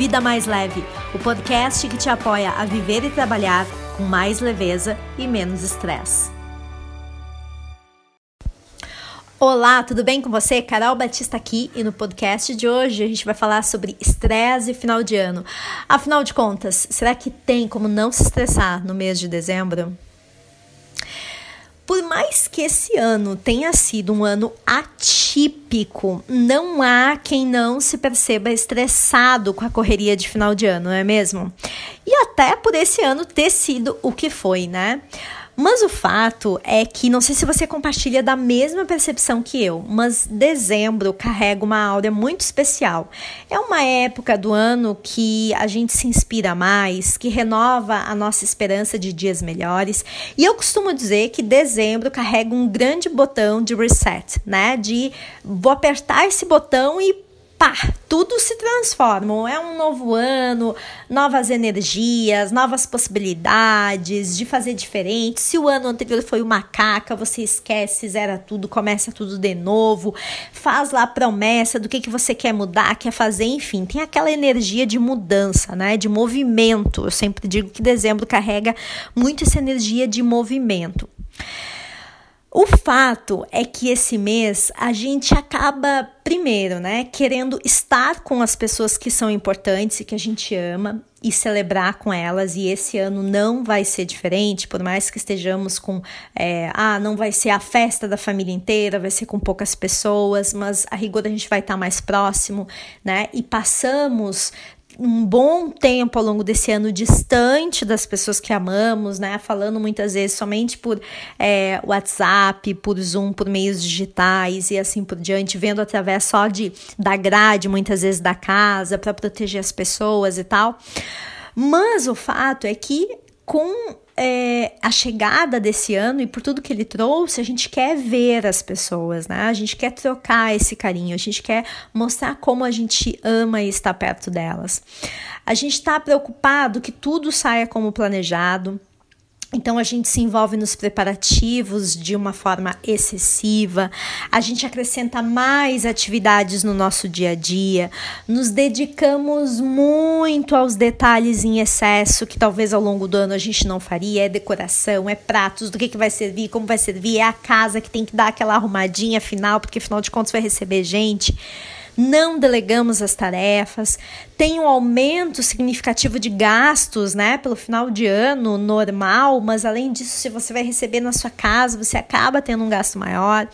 Vida Mais Leve, o podcast que te apoia a viver e trabalhar com mais leveza e menos estresse. Olá, tudo bem com você? Carol Batista aqui e no podcast de hoje a gente vai falar sobre estresse e final de ano. Afinal de contas, será que tem como não se estressar no mês de dezembro? Por mais que esse ano tenha sido um ano atípico, não há quem não se perceba estressado com a correria de final de ano, não é mesmo? E até por esse ano ter sido o que foi, né? Mas o fato é que, não sei se você compartilha da mesma percepção que eu, mas dezembro carrega uma aura muito especial. É uma época do ano que a gente se inspira mais, que renova a nossa esperança de dias melhores. E eu costumo dizer que dezembro carrega um grande botão de reset, né? De vou apertar esse botão e pá, tudo se transforma. É um novo ano, novas energias, novas possibilidades de fazer diferente. Se o ano anterior foi uma caca, você esquece, zera tudo, começa tudo de novo, faz lá a promessa do que, que você quer mudar, quer fazer, enfim, tem aquela energia de mudança, né? De movimento. Eu sempre digo que dezembro carrega muito essa energia de movimento. O fato é que esse mês a gente acaba, primeiro, né, querendo estar com as pessoas que são importantes e que a gente ama e celebrar com elas, e esse ano não vai ser diferente, por mais que estejamos com. É, ah, não vai ser a festa da família inteira, vai ser com poucas pessoas, mas a rigor a gente vai estar mais próximo, né? E passamos um bom tempo ao longo desse ano distante das pessoas que amamos, né? Falando muitas vezes somente por é, WhatsApp, por Zoom, por meios digitais e assim por diante, vendo através só de da grade, muitas vezes da casa, para proteger as pessoas e tal. Mas o fato é que com é, a chegada desse ano e por tudo que ele trouxe, a gente quer ver as pessoas, né? A gente quer trocar esse carinho, a gente quer mostrar como a gente ama e está perto delas. A gente está preocupado que tudo saia como planejado então a gente se envolve nos preparativos de uma forma excessiva, a gente acrescenta mais atividades no nosso dia a dia, nos dedicamos muito aos detalhes em excesso que talvez ao longo do ano a gente não faria, é decoração, é pratos, do que, que vai servir, como vai servir, é a casa que tem que dar aquela arrumadinha final, porque afinal de contas vai receber gente não delegamos as tarefas, tem um aumento significativo de gastos, né, pelo final de ano normal, mas além disso, se você vai receber na sua casa, você acaba tendo um gasto maior.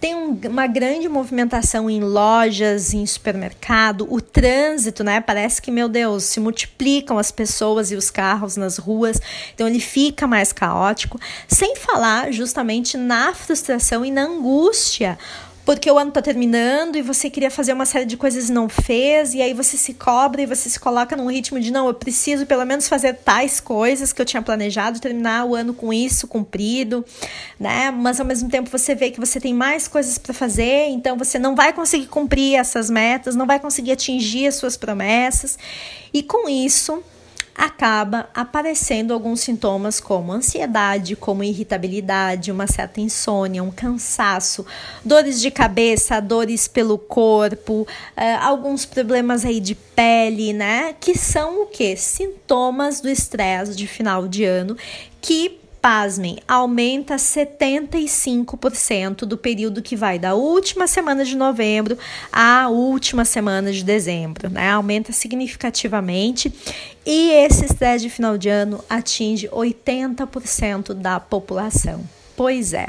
Tem um, uma grande movimentação em lojas, em supermercado, o trânsito, né, parece que, meu Deus, se multiplicam as pessoas e os carros nas ruas, então ele fica mais caótico, sem falar justamente na frustração e na angústia porque o ano está terminando e você queria fazer uma série de coisas e não fez, e aí você se cobra e você se coloca num ritmo de não, eu preciso pelo menos fazer tais coisas que eu tinha planejado, terminar o ano com isso cumprido, né? Mas ao mesmo tempo você vê que você tem mais coisas para fazer, então você não vai conseguir cumprir essas metas, não vai conseguir atingir as suas promessas, e com isso acaba aparecendo alguns sintomas como ansiedade, como irritabilidade, uma certa insônia, um cansaço, dores de cabeça, dores pelo corpo, uh, alguns problemas aí de pele, né? Que são o que? Sintomas do estresse de final de ano que pasmem, aumenta 75% do período que vai da última semana de novembro à última semana de dezembro, né? Aumenta significativamente e esse estresse de final de ano atinge 80% da população. Pois é.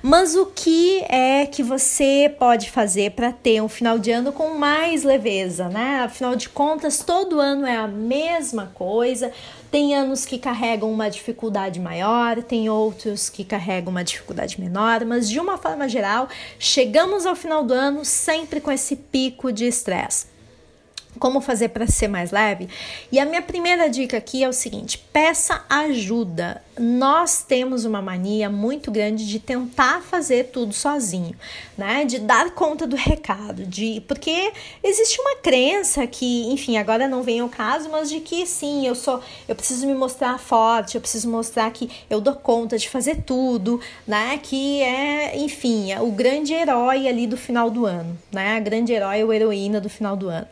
Mas o que é que você pode fazer para ter um final de ano com mais leveza, né? Afinal de contas, todo ano é a mesma coisa. Tem anos que carregam uma dificuldade maior, tem outros que carregam uma dificuldade menor, mas de uma forma geral, chegamos ao final do ano sempre com esse pico de estresse como fazer para ser mais leve? E a minha primeira dica aqui é o seguinte: peça ajuda. Nós temos uma mania muito grande de tentar fazer tudo sozinho, né? De dar conta do recado, de porque existe uma crença que, enfim, agora não vem ao caso, mas de que sim, eu sou, eu preciso me mostrar forte, eu preciso mostrar que eu dou conta de fazer tudo, né? Que é, enfim, é o grande herói ali do final do ano, né? A grande herói ou heroína do final do ano.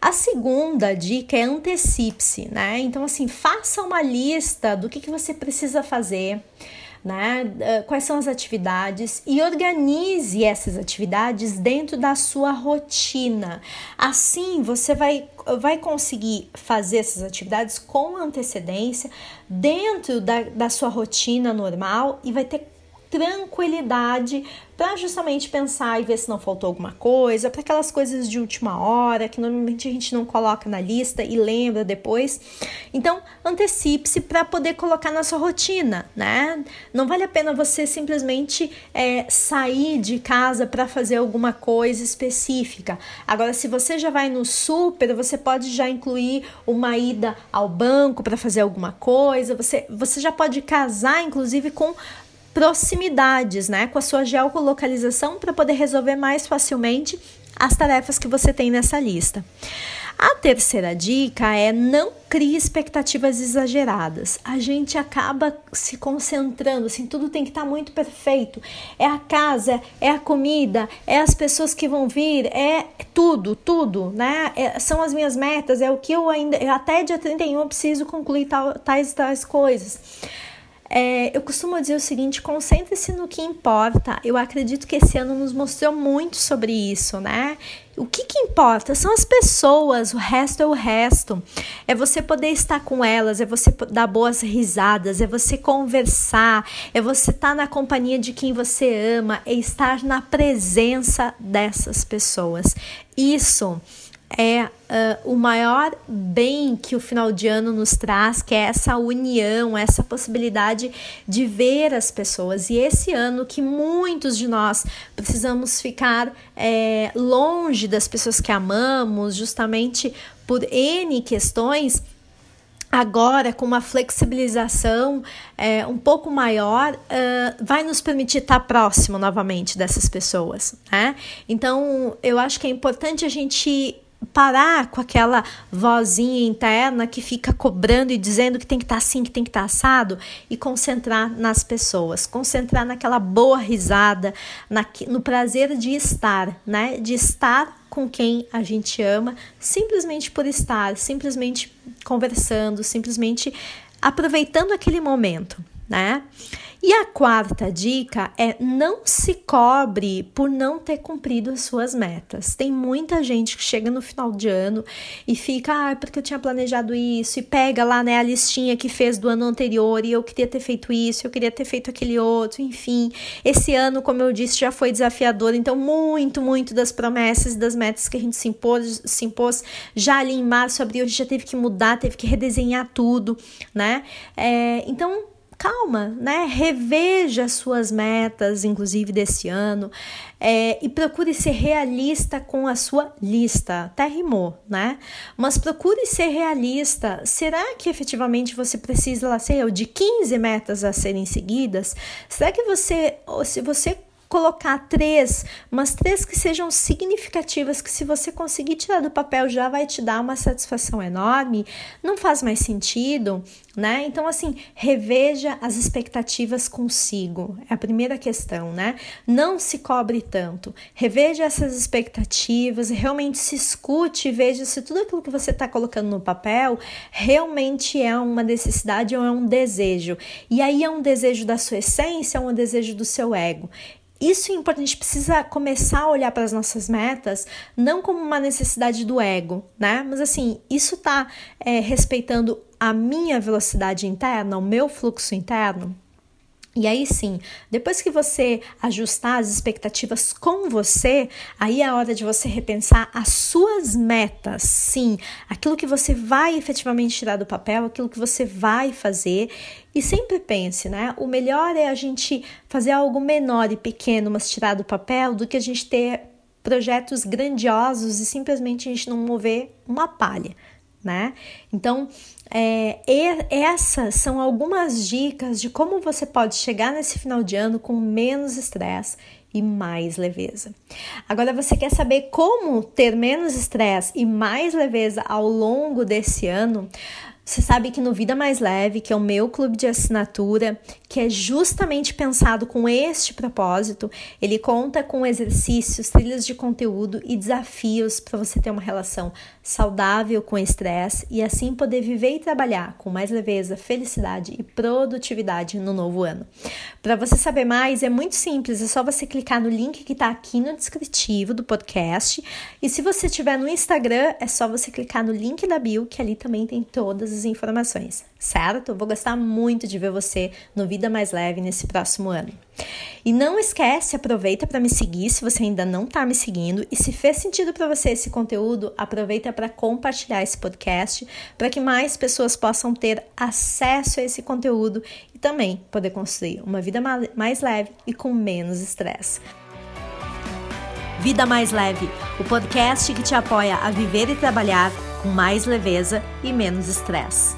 A segunda dica é antecipe-se, né? Então, assim, faça uma lista do que, que você precisa fazer né? Eh, quais são as atividades e organize essas atividades dentro da sua rotina. Assim, você vai, vai conseguir fazer essas atividades com antecedência dentro da, da sua rotina normal e vai ter tranquilidade para justamente pensar e ver se não faltou alguma coisa, para aquelas coisas de última hora que normalmente a gente não coloca na lista e lembra depois. Então, antecipe-se para poder colocar na sua rotina, né? Não vale a pena você simplesmente é, sair de casa para fazer alguma coisa específica. Agora, se você já vai no super, você pode já incluir uma ida ao banco para fazer alguma coisa. Você, você já pode casar, inclusive, com proximidades, né, com a sua geolocalização para poder resolver mais facilmente as tarefas que você tem nessa lista. A terceira dica é não crie expectativas exageradas. A gente acaba se concentrando, assim, tudo tem que estar tá muito perfeito. É a casa, é a comida, é as pessoas que vão vir, é tudo, tudo, né? É, são as minhas metas, é o que eu ainda, até dia 31 eu preciso concluir tal, tais tais coisas. É, eu costumo dizer o seguinte: concentre-se no que importa. Eu acredito que esse ano nos mostrou muito sobre isso, né? O que, que importa são as pessoas, o resto é o resto. É você poder estar com elas, é você dar boas risadas, é você conversar, é você estar na companhia de quem você ama, é estar na presença dessas pessoas. Isso é uh, o maior bem que o final de ano nos traz, que é essa união, essa possibilidade de ver as pessoas. E esse ano que muitos de nós precisamos ficar é, longe das pessoas que amamos, justamente por N questões. Agora, com uma flexibilização é, um pouco maior, uh, vai nos permitir estar próximo novamente dessas pessoas. Né? Então, eu acho que é importante a gente parar com aquela vozinha interna que fica cobrando e dizendo que tem que estar tá assim, que tem que estar tá assado e concentrar nas pessoas, concentrar naquela boa risada, na, no prazer de estar, né? De estar com quem a gente ama, simplesmente por estar, simplesmente conversando, simplesmente aproveitando aquele momento, né? E a quarta dica é não se cobre por não ter cumprido as suas metas. Tem muita gente que chega no final de ano e fica, ah, porque eu tinha planejado isso, e pega lá né, a listinha que fez do ano anterior e eu queria ter feito isso, eu queria ter feito aquele outro, enfim. Esse ano, como eu disse, já foi desafiador, então muito, muito das promessas e das metas que a gente se impôs, se impôs já ali em março, abril, a gente já teve que mudar, teve que redesenhar tudo, né? É, então, calma, né? Reveja as suas metas, inclusive desse ano, é, e procure ser realista com a sua lista. Até rimou, né? Mas procure ser realista. Será que efetivamente você precisa, lá sei eu, de 15 metas a serem seguidas? Será que você, se você colocar três, mas três que sejam significativas, que se você conseguir tirar do papel já vai te dar uma satisfação enorme, não faz mais sentido, né? Então, assim, reveja as expectativas consigo, é a primeira questão, né? Não se cobre tanto, reveja essas expectativas, realmente se escute, veja se tudo aquilo que você está colocando no papel realmente é uma necessidade ou é um desejo. E aí é um desejo da sua essência, é um desejo do seu ego. Isso é importante, a gente precisa começar a olhar para as nossas metas não como uma necessidade do ego, né? Mas assim, isso está é, respeitando a minha velocidade interna, o meu fluxo interno? E aí sim, depois que você ajustar as expectativas com você, aí é a hora de você repensar as suas metas. Sim, aquilo que você vai efetivamente tirar do papel, aquilo que você vai fazer. E sempre pense, né? O melhor é a gente fazer algo menor e pequeno, mas tirar do papel, do que a gente ter projetos grandiosos e simplesmente a gente não mover uma palha né? Então, é, essas são algumas dicas de como você pode chegar nesse final de ano com menos estresse e mais leveza. Agora, você quer saber como ter menos estresse e mais leveza ao longo desse ano? Você sabe que no Vida Mais Leve, que é o meu clube de assinatura, que é justamente pensado com este propósito, ele conta com exercícios, trilhas de conteúdo e desafios para você ter uma relação saudável com o estresse e assim poder viver e trabalhar com mais leveza, felicidade e produtividade no novo ano. Para você saber mais, é muito simples, é só você clicar no link que está aqui no descritivo do podcast. E se você estiver no Instagram, é só você clicar no link da bio, que ali também tem todas as informações, certo? Vou gostar muito de ver você no Vida Mais Leve nesse próximo ano. E não esquece, aproveita para me seguir se você ainda não está me seguindo e se fez sentido para você esse conteúdo, aproveita para compartilhar esse podcast para que mais pessoas possam ter acesso a esse conteúdo e também poder construir uma vida mais leve e com menos estresse. Vida Mais Leve, o podcast que te apoia a viver e trabalhar com mais leveza e menos estresse.